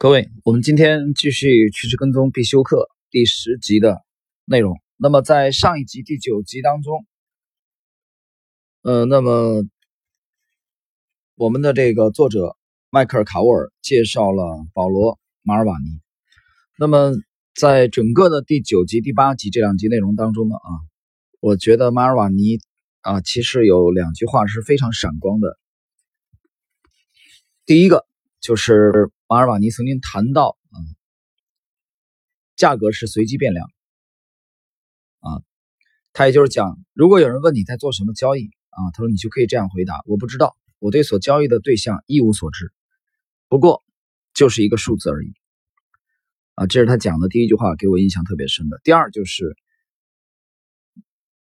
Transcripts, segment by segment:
各位，我们今天继续趋势跟踪必修课第十集的内容。那么在上一集第九集当中，呃，那么我们的这个作者迈克尔·卡沃尔介绍了保罗·马尔瓦尼。那么在整个的第九集、第八集这两集内容当中呢，啊，我觉得马尔瓦尼啊，其实有两句话是非常闪光的。第一个就是。马尔瓦尼曾经谈到，啊，价格是随机变量，啊，他也就是讲，如果有人问你在做什么交易，啊，他说你就可以这样回答：我不知道，我对所交易的对象一无所知，不过就是一个数字而已，啊，这是他讲的第一句话，给我印象特别深的。第二就是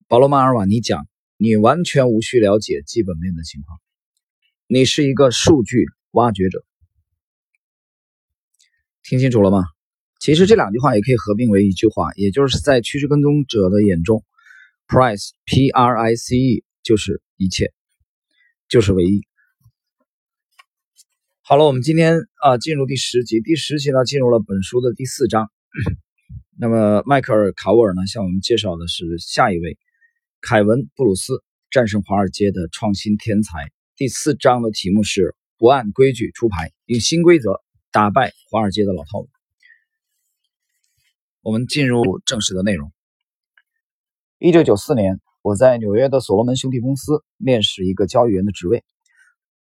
保罗·马尔瓦尼讲，你完全无需了解基本面的情况，你是一个数据挖掘者。听清楚了吗？其实这两句话也可以合并为一句话，也就是在趋势跟踪者的眼中，price p r i c e 就是一切，就是唯一。好了，我们今天啊进入第十集，第十集呢进入了本书的第四章。那么迈克尔·卡沃尔呢向我们介绍的是下一位凯文·布鲁斯战胜华尔街的创新天才。第四章的题目是不按规矩出牌，用新规则。打败华尔街的老套路。我们进入正式的内容。一九九四年，我在纽约的所罗门兄弟公司面试一个交易员的职位。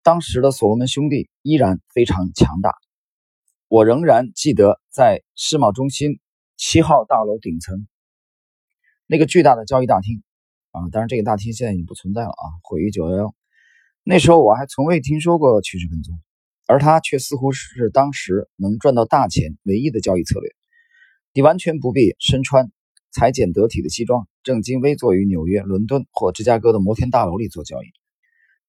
当时的所罗门兄弟依然非常强大。我仍然记得在世贸中心七号大楼顶层那个巨大的交易大厅啊，当然这个大厅现在已经不存在了啊，毁于九幺幺。那时候我还从未听说过趋势跟踪。而他却似乎是当时能赚到大钱唯一的交易策略。你完全不必身穿裁剪得体的西装，正襟危坐于纽约、伦敦或芝加哥的摩天大楼里做交易。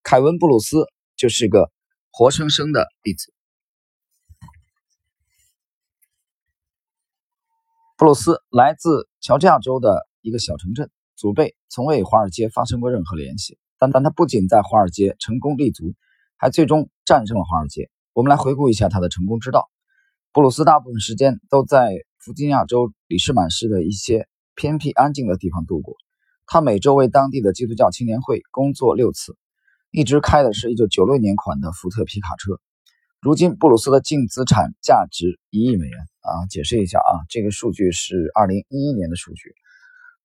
凯文·布鲁斯就是个活生生的例子。布鲁斯来自乔治亚州的一个小城镇，祖辈从未与华尔街发生过任何联系，但但他不仅在华尔街成功立足。还最终战胜了华尔街。我们来回顾一下他的成功之道。布鲁斯大部分时间都在弗吉尼亚州里士满市的一些偏僻安静的地方度过。他每周为当地的基督教青年会工作六次，一直开的是一九九六年款的福特皮卡车。如今，布鲁斯的净资产价值一亿美元啊！解释一下啊，这个数据是二零一一年的数据。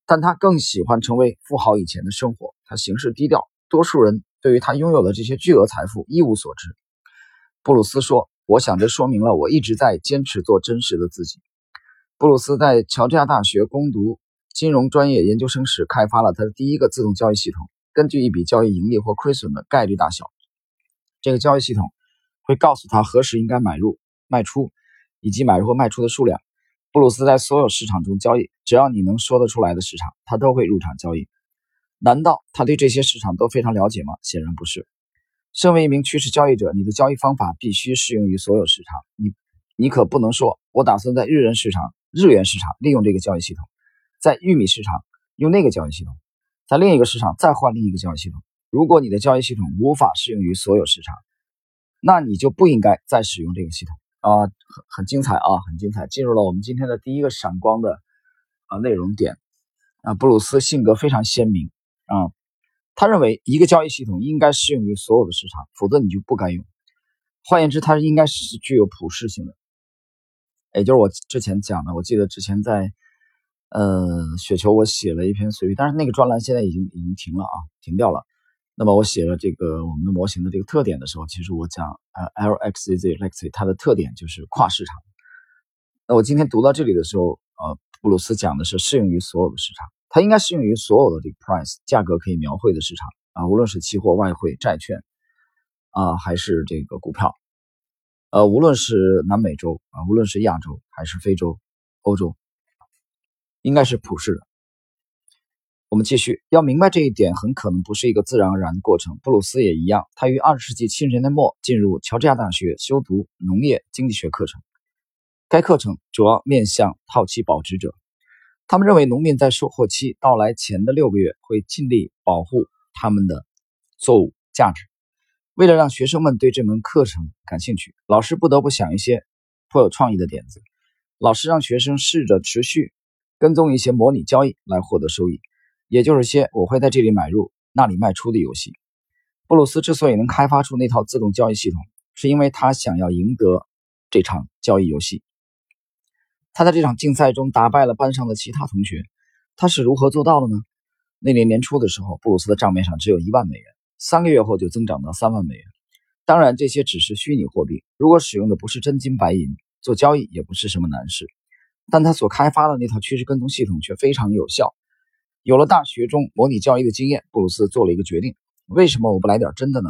但他更喜欢成为富豪以前的生活。他行事低调，多数人。对于他拥有的这些巨额财富一无所知，布鲁斯说：“我想这说明了我一直在坚持做真实的自己。”布鲁斯在乔治亚大学攻读金融专业研究生时，开发了他的第一个自动交易系统。根据一笔交易盈利或亏损的概率大小，这个交易系统会告诉他何时应该买入、卖出，以及买入或卖出的数量。布鲁斯在所有市场中交易，只要你能说得出来的市场，他都会入场交易。难道他对这些市场都非常了解吗？显然不是。身为一名趋势交易者，你的交易方法必须适用于所有市场。你，你可不能说“我打算在日元市场、日元市场利用这个交易系统，在玉米市场用那个交易系统，在另一个市场再换另一个交易系统”。如果你的交易系统无法适用于所有市场，那你就不应该再使用这个系统啊！很很精彩啊，很精彩。进入了我们今天的第一个闪光的啊内容点啊，布鲁斯性格非常鲜明。啊，他认为一个交易系统应该适用于所有的市场，否则你就不该用。换言之，它应该是具有普适性的。也就是我之前讲的，我记得之前在呃雪球我写了一篇随笔，但是那个专栏现在已经已经停了啊，停掉了。那么我写了这个我们的模型的这个特点的时候，其实我讲呃 LXZ Lexi 它的特点就是跨市场。那我今天读到这里的时候，呃，布鲁斯讲的是适用于所有的市场。它应该适用于所有的这个 price 价格可以描绘的市场啊，无论是期货、外汇、债券啊，还是这个股票，呃，无论是南美洲啊，无论是亚洲还是非洲、欧洲，应该是普世的。我们继续，要明白这一点，很可能不是一个自然而然的过程。布鲁斯也一样，他于二十世纪七十年代末进入乔治亚大学修读农业经济学课程，该课程主要面向套期保值者。他们认为，农民在收获期到来前的六个月会尽力保护他们的作物价值。为了让学生们对这门课程感兴趣，老师不得不想一些颇有创意的点子。老师让学生试着持续跟踪一些模拟交易来获得收益，也就是些我会在这里买入、那里卖出的游戏。布鲁斯之所以能开发出那套自动交易系统，是因为他想要赢得这场交易游戏。他在这场竞赛中打败了班上的其他同学。他是如何做到的呢？那年年初的时候，布鲁斯的账面上只有一万美元，三个月后就增长到三万美元。当然，这些只是虚拟货币，如果使用的不是真金白银，做交易也不是什么难事。但他所开发的那套趋势跟踪系统却非常有效。有了大学中模拟交易的经验，布鲁斯做了一个决定：为什么我不来点真的呢？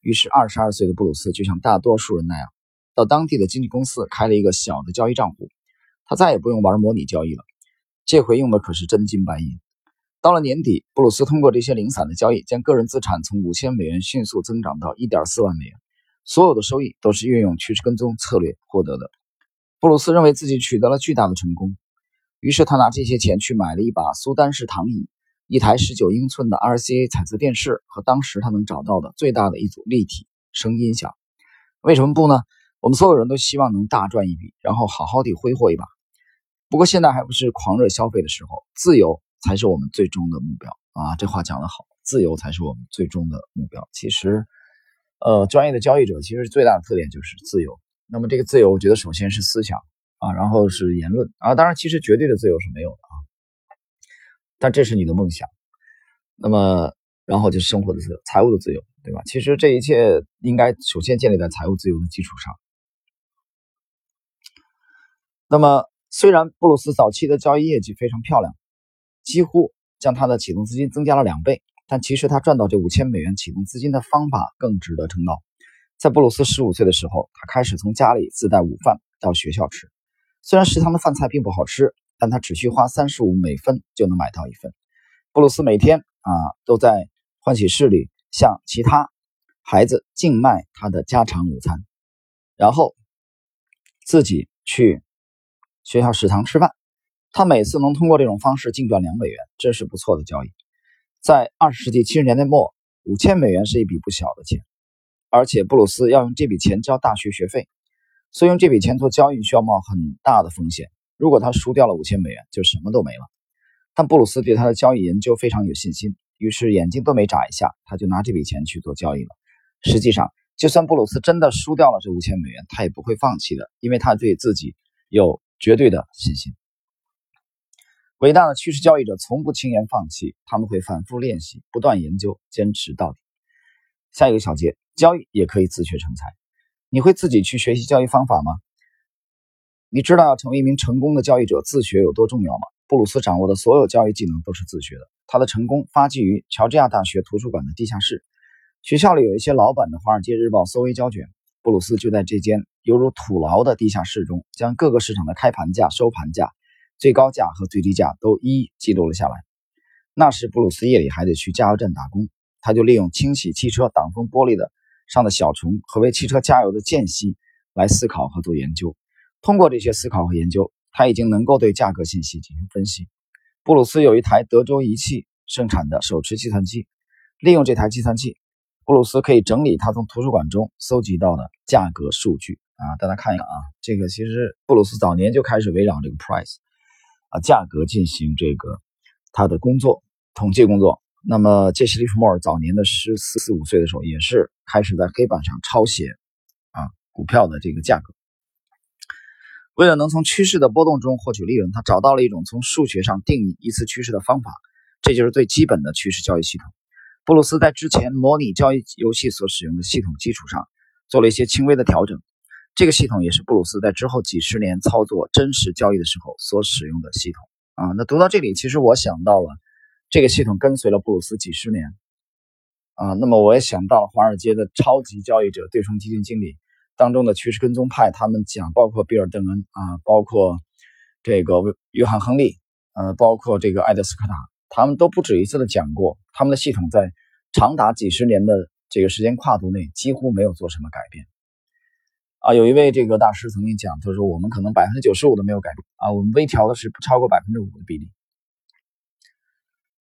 于是，二十二岁的布鲁斯就像大多数人那样，到当地的经纪公司开了一个小的交易账户。他再也不用玩模拟交易了。这回用的可是真金白银。到了年底，布鲁斯通过这些零散的交易，将个人资产从五千美元迅速增长到一点四万美元。所有的收益都是运用趋势跟踪策略获得的。布鲁斯认为自己取得了巨大的成功，于是他拿这些钱去买了一把苏丹式躺椅、一台十九英寸的 RCA 彩色电视和当时他能找到的最大的一组立体声音响。为什么不呢？我们所有人都希望能大赚一笔，然后好好的挥霍一把。不过现在还不是狂热消费的时候，自由才是我们最终的目标啊！这话讲得好，自由才是我们最终的目标。其实，呃，专业的交易者其实最大的特点就是自由。那么这个自由，我觉得首先是思想啊，然后是言论啊，当然其实绝对的自由是没有的啊，但这是你的梦想。那么，然后就是生活的自由、财务的自由，对吧？其实这一切应该首先建立在财务自由的基础上。那么。虽然布鲁斯早期的交易业绩非常漂亮，几乎将他的启动资金增加了两倍，但其实他赚到这五千美元启动资金的方法更值得称道。在布鲁斯十五岁的时候，他开始从家里自带午饭到学校吃。虽然食堂的饭菜并不好吃，但他只需花三十五美分就能买到一份。布鲁斯每天啊都在欢喜室里向其他孩子竞卖他的家常午餐，然后自己去。学校食堂吃饭，他每次能通过这种方式净赚两美元，这是不错的交易。在二十世纪七十年代末，五千美元是一笔不小的钱，而且布鲁斯要用这笔钱交大学学费，所以用这笔钱做交易需要冒很大的风险。如果他输掉了五千美元，就什么都没了。但布鲁斯对他的交易研究非常有信心，于是眼睛都没眨一下，他就拿这笔钱去做交易了。实际上，就算布鲁斯真的输掉了这五千美元，他也不会放弃的，因为他对自己有。绝对的信心。伟大的趋势交易者从不轻言放弃，他们会反复练习，不断研究，坚持到底。下一个小节，交易也可以自学成才。你会自己去学习交易方法吗？你知道要成为一名成功的交易者，自学有多重要吗？布鲁斯掌握的所有交易技能都是自学的。他的成功发迹于乔治亚大学图书馆的地下室。学校里有一些老版的《华尔街日报》搜维胶卷。布鲁斯就在这间犹如土牢的地下室中，将各个市场的开盘价、收盘价、最高价和最低价都一一记录了下来。那时，布鲁斯夜里还得去加油站打工，他就利用清洗汽车挡风玻璃的上的小虫和为汽车加油的间隙来思考和做研究。通过这些思考和研究，他已经能够对价格信息进行分析。布鲁斯有一台德州仪器生产的手持计算机，利用这台计算器。布鲁斯可以整理他从图书馆中搜集到的价格数据啊，大家看一看啊，这个其实布鲁斯早年就开始围绕这个 price 啊价格进行这个他的工作统计工作。那么杰西·利弗莫尔早年的十四四五岁的时候，也是开始在黑板上抄写啊股票的这个价格。为了能从趋势的波动中获取利润，他找到了一种从数学上定义一次趋势的方法，这就是最基本的趋势交易系统。布鲁斯在之前模拟交易游戏所使用的系统基础上做了一些轻微的调整。这个系统也是布鲁斯在之后几十年操作真实交易的时候所使用的系统啊。那读到这里，其实我想到了这个系统跟随了布鲁斯几十年啊。那么我也想到华尔街的超级交易者、对冲基金经理当中的趋势跟踪派，他们讲，包括比尔·邓恩啊，包括这个约翰·亨利，呃，包括这个艾德斯科塔。他们都不止一次的讲过，他们的系统在长达几十年的这个时间跨度内几乎没有做什么改变。啊，有一位这个大师曾经讲，他说我们可能百分之九十五都没有改变啊，我们微调的是不超过百分之五的比例。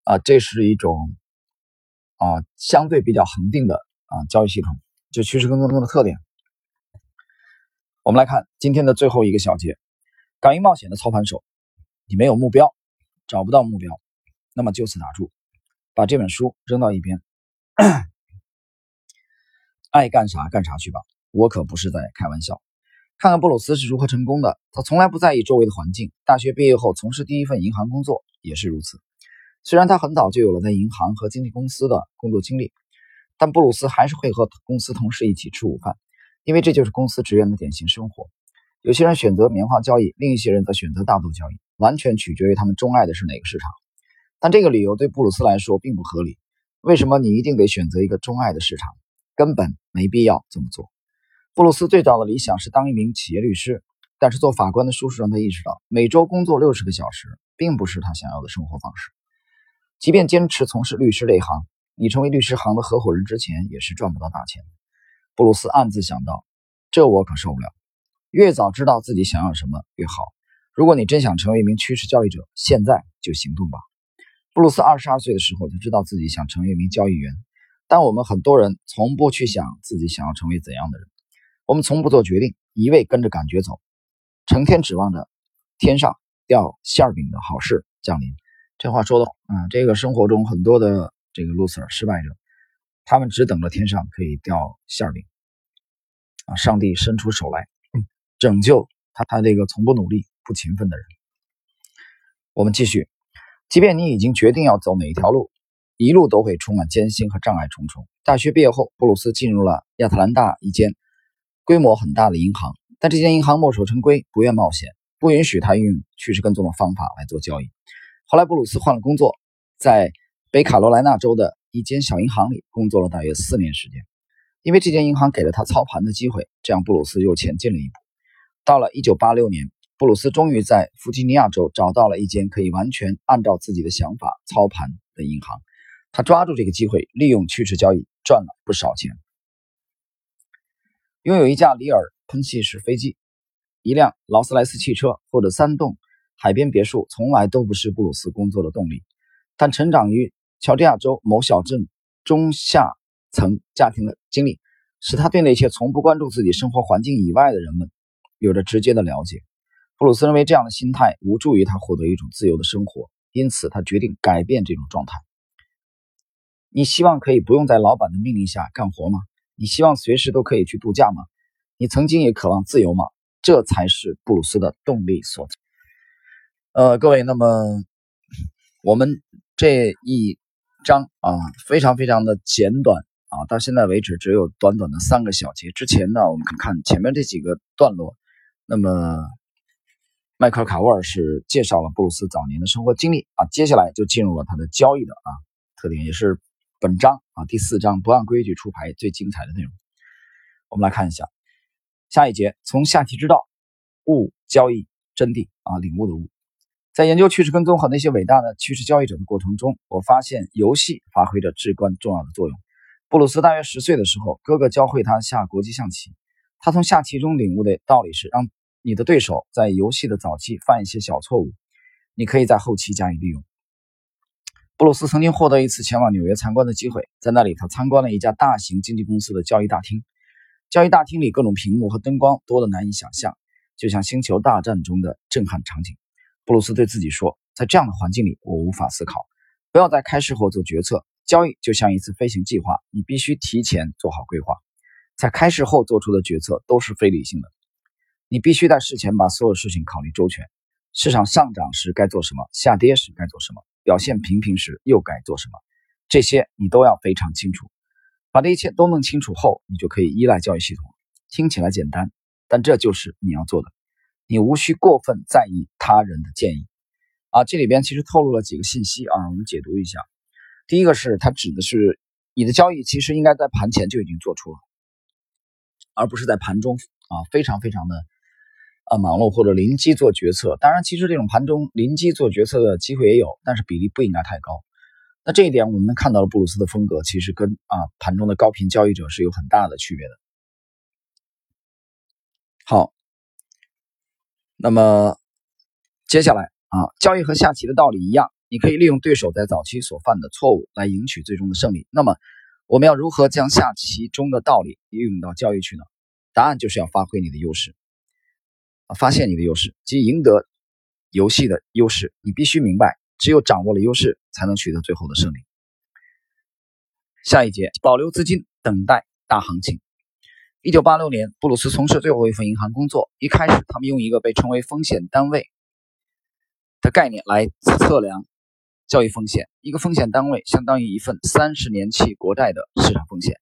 啊，这是一种啊相对比较恒定的啊交易系统，就趋势跟踪中的特点。我们来看今天的最后一个小节，敢于冒险的操盘手，你没有目标，找不到目标，那么就此打住，把这本书扔到一边，爱干啥干啥去吧。我可不是在开玩笑。看看布鲁斯是如何成功的。他从来不在意周围的环境。大学毕业后从事第一份银行工作也是如此。虽然他很早就有了在银行和经纪公司的工作经历，但布鲁斯还是会和公司同事一起吃午饭，因为这就是公司职员的典型生活。有些人选择棉花交易，另一些人则选择大豆交易，完全取决于他们钟爱的是哪个市场。但这个理由对布鲁斯来说并不合理。为什么你一定得选择一个钟爱的市场？根本没必要这么做。布鲁斯最早的理想是当一名企业律师，但是做法官的叔叔让他意识到，每周工作六十个小时并不是他想要的生活方式。即便坚持从事律师这一行，你成为律师行的合伙人之前也是赚不到大钱。布鲁斯暗自想到：“这我可受不了。越早知道自己想要什么越好。如果你真想成为一名趋势交易者，现在就行动吧。”布鲁斯二十二岁的时候就知道自己想成为一名交易员，但我们很多人从不去想自己想要成为怎样的人。我们从不做决定，一味跟着感觉走，成天指望着天上掉馅饼的好事降临。这话说的啊，这个生活中很多的这个 loser 失败者，他们只等着天上可以掉馅饼啊，上帝伸出手来拯救他，他这个从不努力、不勤奋的人。我们继续，即便你已经决定要走哪一条路，一路都会充满艰辛和障碍重重。大学毕业后，布鲁斯进入了亚特兰大一间。规模很大的银行，但这间银行墨守成规，不愿冒险，不允许他运用趋势跟踪的方法来做交易。后来，布鲁斯换了工作，在北卡罗来纳州的一间小银行里工作了大约四年时间。因为这间银行给了他操盘的机会，这样布鲁斯又前进了一步。到了1986年，布鲁斯终于在弗吉尼亚州找到了一间可以完全按照自己的想法操盘的银行。他抓住这个机会，利用趋势交易赚了不少钱。拥有一架里尔喷气式飞机、一辆劳斯莱斯汽车或者三栋海边别墅，从来都不是布鲁斯工作的动力。但成长于乔治亚州某小镇中下层家庭的经历，使他对那些从不关注自己生活环境以外的人们有着直接的了解。布鲁斯认为这样的心态无助于他获得一种自由的生活，因此他决定改变这种状态。你希望可以不用在老板的命令下干活吗？你希望随时都可以去度假吗？你曾经也渴望自由吗？这才是布鲁斯的动力所在。呃，各位，那么我们这一章啊，非常非常的简短啊，到现在为止只有短短的三个小节。之前呢，我们看前面这几个段落，那么迈克尔·卡沃尔是介绍了布鲁斯早年的生活经历啊，接下来就进入了他的交易的啊特点，也是。本章啊，第四章不按规矩出牌最精彩的内容，我们来看一下下一节，从下棋之道悟交易真谛啊，领悟的悟。在研究趋势跟踪和那些伟大的趋势交易者的过程中，我发现游戏发挥着至关重要的作用。布鲁斯大约十岁的时候，哥哥教会他下国际象棋。他从下棋中领悟的道理是：让你的对手在游戏的早期犯一些小错误，你可以在后期加以利用。布鲁斯曾经获得一次前往纽约参观的机会，在那里，他参观了一家大型经纪公司的交易大厅。交易大厅里各种屏幕和灯光多得难以想象，就像《星球大战》中的震撼场景。布鲁斯对自己说：“在这样的环境里，我无法思考。不要在开市后做决策。交易就像一次飞行计划，你必须提前做好规划。在开市后做出的决策都是非理性的。你必须在事前把所有事情考虑周全。市场上涨时该做什么，下跌时该做什么。”表现平平时又该做什么？这些你都要非常清楚。把这一切都弄清楚后，你就可以依赖交易系统。听起来简单，但这就是你要做的。你无需过分在意他人的建议。啊，这里边其实透露了几个信息啊，我们解读一下。第一个是它指的是你的交易其实应该在盘前就已经做出了，而不是在盘中啊，非常非常的。啊，忙碌或者临机做决策，当然，其实这种盘中临机做决策的机会也有，但是比例不应该太高。那这一点，我们能看到布鲁斯的风格，其实跟啊盘中的高频交易者是有很大的区别的。好，那么接下来啊，交易和下棋的道理一样，你可以利用对手在早期所犯的错误来赢取最终的胜利。那么，我们要如何将下棋中的道理运用到交易去呢？答案就是要发挥你的优势。发现你的优势即赢得游戏的优势。你必须明白，只有掌握了优势，才能取得最后的胜利。下一节，保留资金，等待大行情。一九八六年，布鲁斯从事最后一份银行工作。一开始，他们用一个被称为风险单位的概念来测量交易风险。一个风险单位相当于一份三十年期国债的市场风险。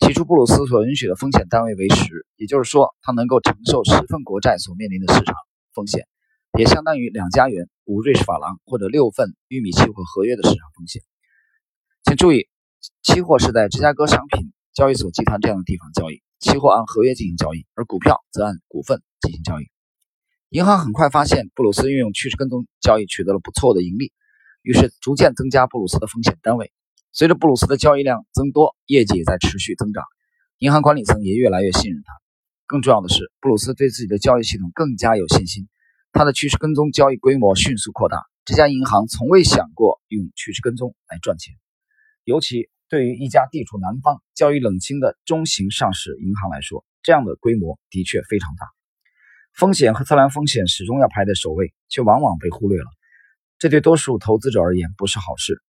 起初，布鲁斯所允许的风险单位为十，也就是说，他能够承受十份国债所面临的市场风险，也相当于两加元、五瑞士法郎或者六份玉米期货合约的市场风险。请注意。期货是在芝加哥商品交易所集团这样的地方交易，期货按合约进行交易，而股票则按股份进行交易。银行很快发现布鲁斯运用趋势跟踪交易取得了不错的盈利，于是逐渐增加布鲁斯的风险单位。随着布鲁斯的交易量增多，业绩也在持续增长，银行管理层也越来越信任他。更重要的是，布鲁斯对自己的交易系统更加有信心，他的趋势跟踪交易规模迅速扩大。这家银行从未想过用趋势跟踪来赚钱。尤其对于一家地处南方、交易冷清的中型上市银行来说，这样的规模的确非常大。风险和测量风险始终要排在首位，却往往被忽略了。这对多数投资者而言不是好事。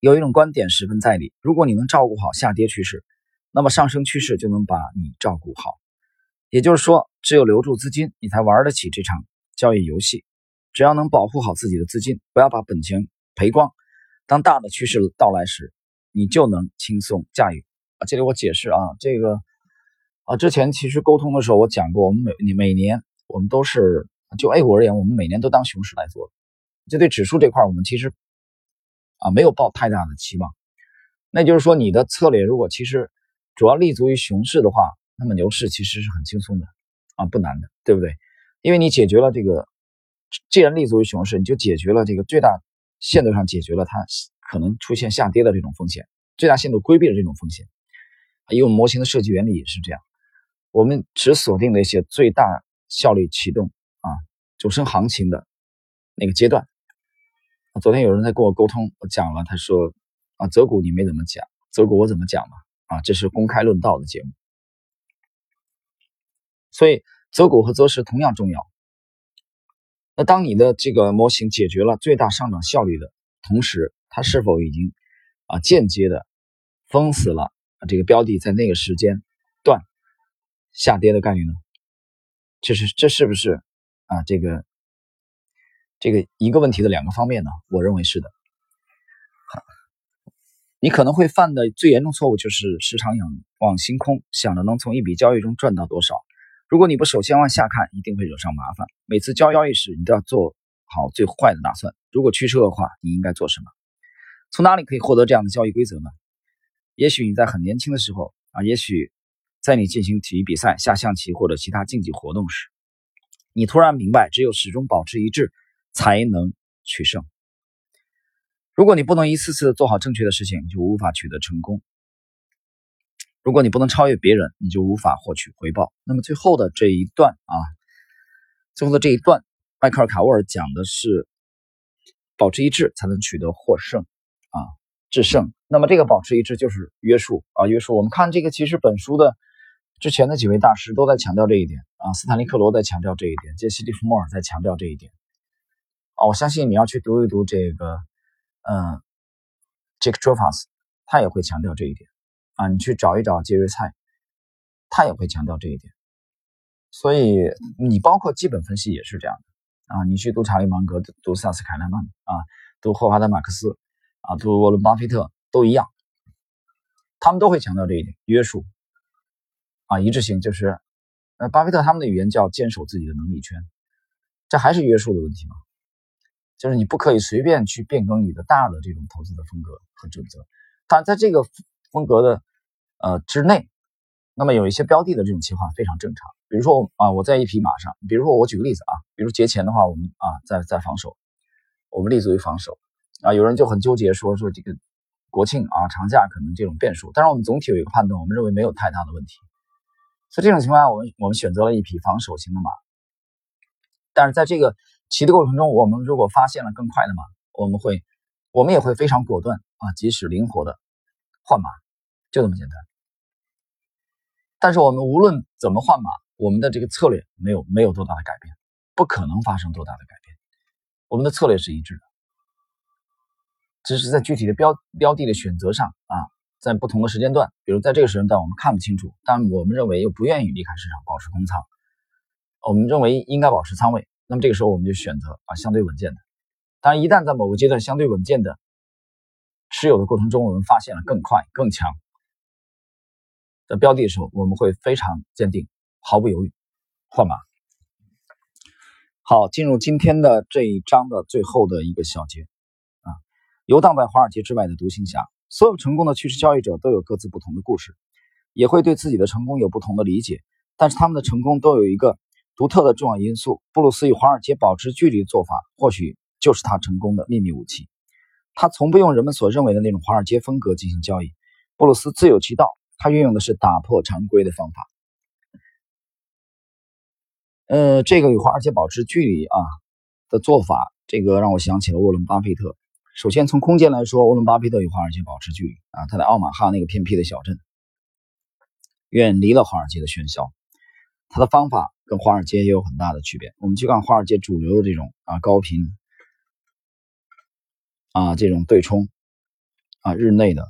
有一种观点十分在理：如果你能照顾好下跌趋势，那么上升趋势就能把你照顾好。也就是说，只有留住资金，你才玩得起这场交易游戏。只要能保护好自己的资金，不要把本钱赔光。当大的趋势到来时，你就能轻松驾驭啊！这里我解释啊，这个啊，之前其实沟通的时候我讲过，我们每你每年我们都是就 A 股而言，我们每年都当熊市来做。这对指数这块，我们其实啊没有抱太大的期望。那就是说，你的策略如果其实主要立足于熊市的话，那么牛市其实是很轻松的啊，不难的，对不对？因为你解决了这个，既然立足于熊市，你就解决了这个最大。限度上解决了它可能出现下跌的这种风险，最大限度规避了这种风险。因为模型的设计原理也是这样，我们只锁定那些最大效率启动啊主升行情的那个阶段。昨天有人在跟我沟通，我讲了，他说啊择股你没怎么讲，择股我怎么讲嘛？啊这是公开论道的节目，所以择股和择时同样重要。那当你的这个模型解决了最大上涨效率的同时，它是否已经啊间接的封死了这个标的在那个时间段下跌的概率呢？这是这是不是啊这个这个一个问题的两个方面呢？我认为是的。你可能会犯的最严重错误就是时常仰望星空，想着能从一笔交易中赚到多少。如果你不首先往下看，一定会惹上麻烦。每次交交易时，你都要做好最坏的打算。如果趋势恶化，你应该做什么？从哪里可以获得这样的交易规则呢？也许你在很年轻的时候啊，也许在你进行体育比赛、下象棋或者其他竞技活动时，你突然明白，只有始终保持一致，才能取胜。如果你不能一次次的做好正确的事情，你就无法取得成功。如果你不能超越别人，你就无法获取回报。那么最后的这一段啊，最后的这一段，迈克尔·卡沃尔讲的是保持一致才能取得获胜啊，制胜。那么这个保持一致就是约束啊，约束。我们看这个，其实本书的之前的几位大师都在强调这一点啊，斯坦利·克罗在强调这一点，杰西·利弗莫尔在强调这一点啊。我相信你要去读一读这个，嗯，杰克·卓法斯，他也会强调这一点。啊，你去找一找杰瑞蔡，他也会强调这一点。所以你包括基本分析也是这样的啊。你去读查理芒格、读萨斯凯莱曼啊，读霍华德马克思啊，读沃伦巴菲特都一样，他们都会强调这一点：约束啊，一致性。就是呃，巴菲特他们的语言叫坚守自己的能力圈，这还是约束的问题吗？就是你不可以随便去变更你的大的这种投资的风格和准则，但在这个风格的。呃，之内，那么有一些标的的这种情况非常正常。比如说啊，我在一匹马上，比如说我举个例子啊，比如节前的话，我们啊在在防守，我们立足于防守啊。有人就很纠结说说这个国庆啊长假可能这种变数，但是我们总体有一个判断，我们认为没有太大的问题。所以这种情况下，我们我们选择了一匹防守型的马。但是在这个骑的过程中，我们如果发现了更快的马，我们会我们也会非常果断啊，及时灵活的换马，就这么简单。但是我们无论怎么换马，我们的这个策略没有没有多大的改变，不可能发生多大的改变。我们的策略是一致的，只是在具体的标标的的选择上啊，在不同的时间段，比如在这个时间段我们看不清楚，但我们认为又不愿意离开市场，保持空仓，我们认为应该保持仓位，那么这个时候我们就选择啊相对稳健的。当然，一旦在某个阶段相对稳健的持有的过程中，我们发现了更快更强的标的的时候，我们会非常坚定，毫不犹豫换马。好，进入今天的这一章的最后的一个小节啊，游荡在华尔街之外的独行侠。所有成功的趋势交易者都有各自不同的故事，也会对自己的成功有不同的理解。但是他们的成功都有一个独特的重要因素。布鲁斯与华尔街保持距离的做法，或许就是他成功的秘密武器。他从不用人们所认为的那种华尔街风格进行交易。布鲁斯自有其道，他运用的是打破常规的方法。呃，这个与华尔街保持距离啊的做法，这个让我想起了沃伦·巴菲特。首先从空间来说，沃伦·巴菲特与华尔街保持距离啊，他在奥马哈那个偏僻的小镇，远离了华尔街的喧嚣。他的方法跟华尔街也有很大的区别。我们去看华尔街主流的这种啊高频啊这种对冲啊日内的，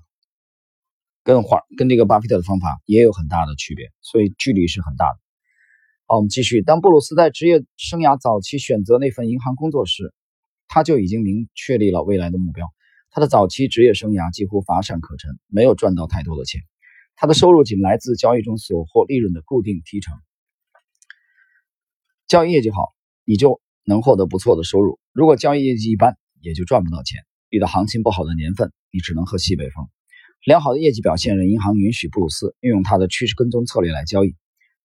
跟华跟这个巴菲特的方法也有很大的区别，所以距离是很大的。好，我们继续。当布鲁斯在职业生涯早期选择那份银行工作时，他就已经明确立了未来的目标。他的早期职业生涯几乎乏善可陈，没有赚到太多的钱。他的收入仅来自交易中所获利润的固定提成。交易业绩好，你就能获得不错的收入；如果交易业绩一般，也就赚不到钱。遇到行情不好的年份，你只能喝西北风。良好的业绩表现让银行允许布鲁斯运用他的趋势跟踪策略来交易。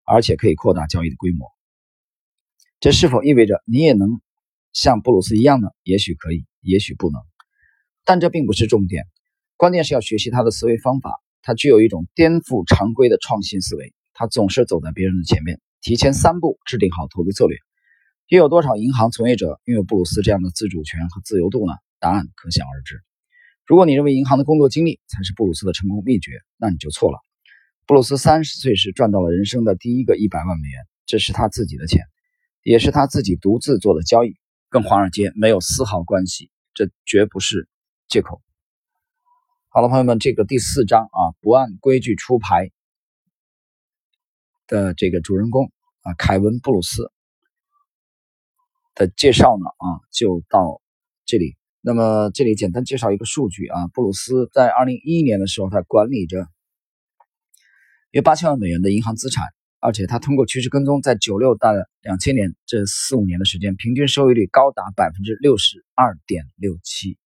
而且可以扩大交易的规模，这是否意味着你也能像布鲁斯一样呢？也许可以，也许不能，但这并不是重点。关键是要学习他的思维方法，他具有一种颠覆常规的创新思维。他总是走在别人的前面，提前三步制定好投资策略。又有多少银行从业者拥有布鲁斯这样的自主权和自由度呢？答案可想而知。如果你认为银行的工作经历才是布鲁斯的成功秘诀，那你就错了。布鲁斯三十岁时赚到了人生的第一个一百万美元，这是他自己的钱，也是他自己独自做的交易，跟华尔街没有丝毫关系，这绝不是借口。好了，朋友们，这个第四章啊，不按规矩出牌的这个主人公啊，凯文·布鲁斯的介绍呢啊，就到这里。那么这里简单介绍一个数据啊，布鲁斯在二零一一年的时候，他管理着。约八千万美元的银行资产，而且他通过趋势跟踪，在九六到两千年这四五年的时间，平均收益率高达百分之六十二点六七。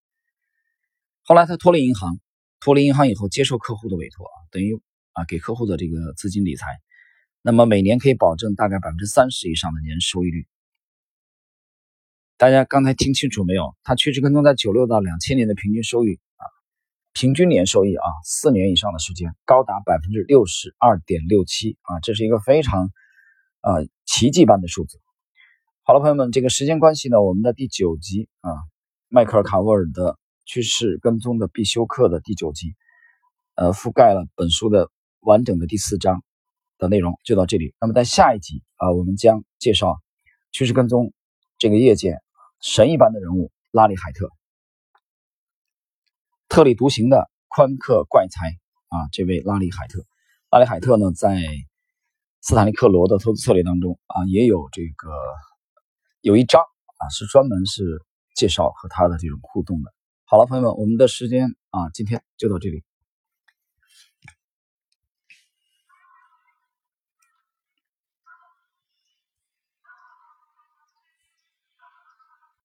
后来他脱离银行，脱离银行以后接受客户的委托啊，等于啊给客户的这个资金理财，那么每年可以保证大概百分之三十以上的年收益率。大家刚才听清楚没有？它趋势跟踪在九六到两千年的平均收益啊。平均年收益啊，四年以上的时间高达百分之六十二点六七啊，这是一个非常呃奇迹般的数字。好了，朋友们，这个时间关系呢，我们的第九集啊，迈克尔卡沃尔的趋势跟踪的必修课的第九集，呃，覆盖了本书的完整的第四章的内容，就到这里。那么在下一集啊，我们将介绍趋势跟踪这个业界神一般的人物拉里海特。特立独行的宽客怪才啊，这位拉里海特，拉里海特呢，在斯坦利克罗的投资策略当中啊，也有这个有一章啊，是专门是介绍和他的这种互动的。好了，朋友们，我们的时间啊，今天就到这里。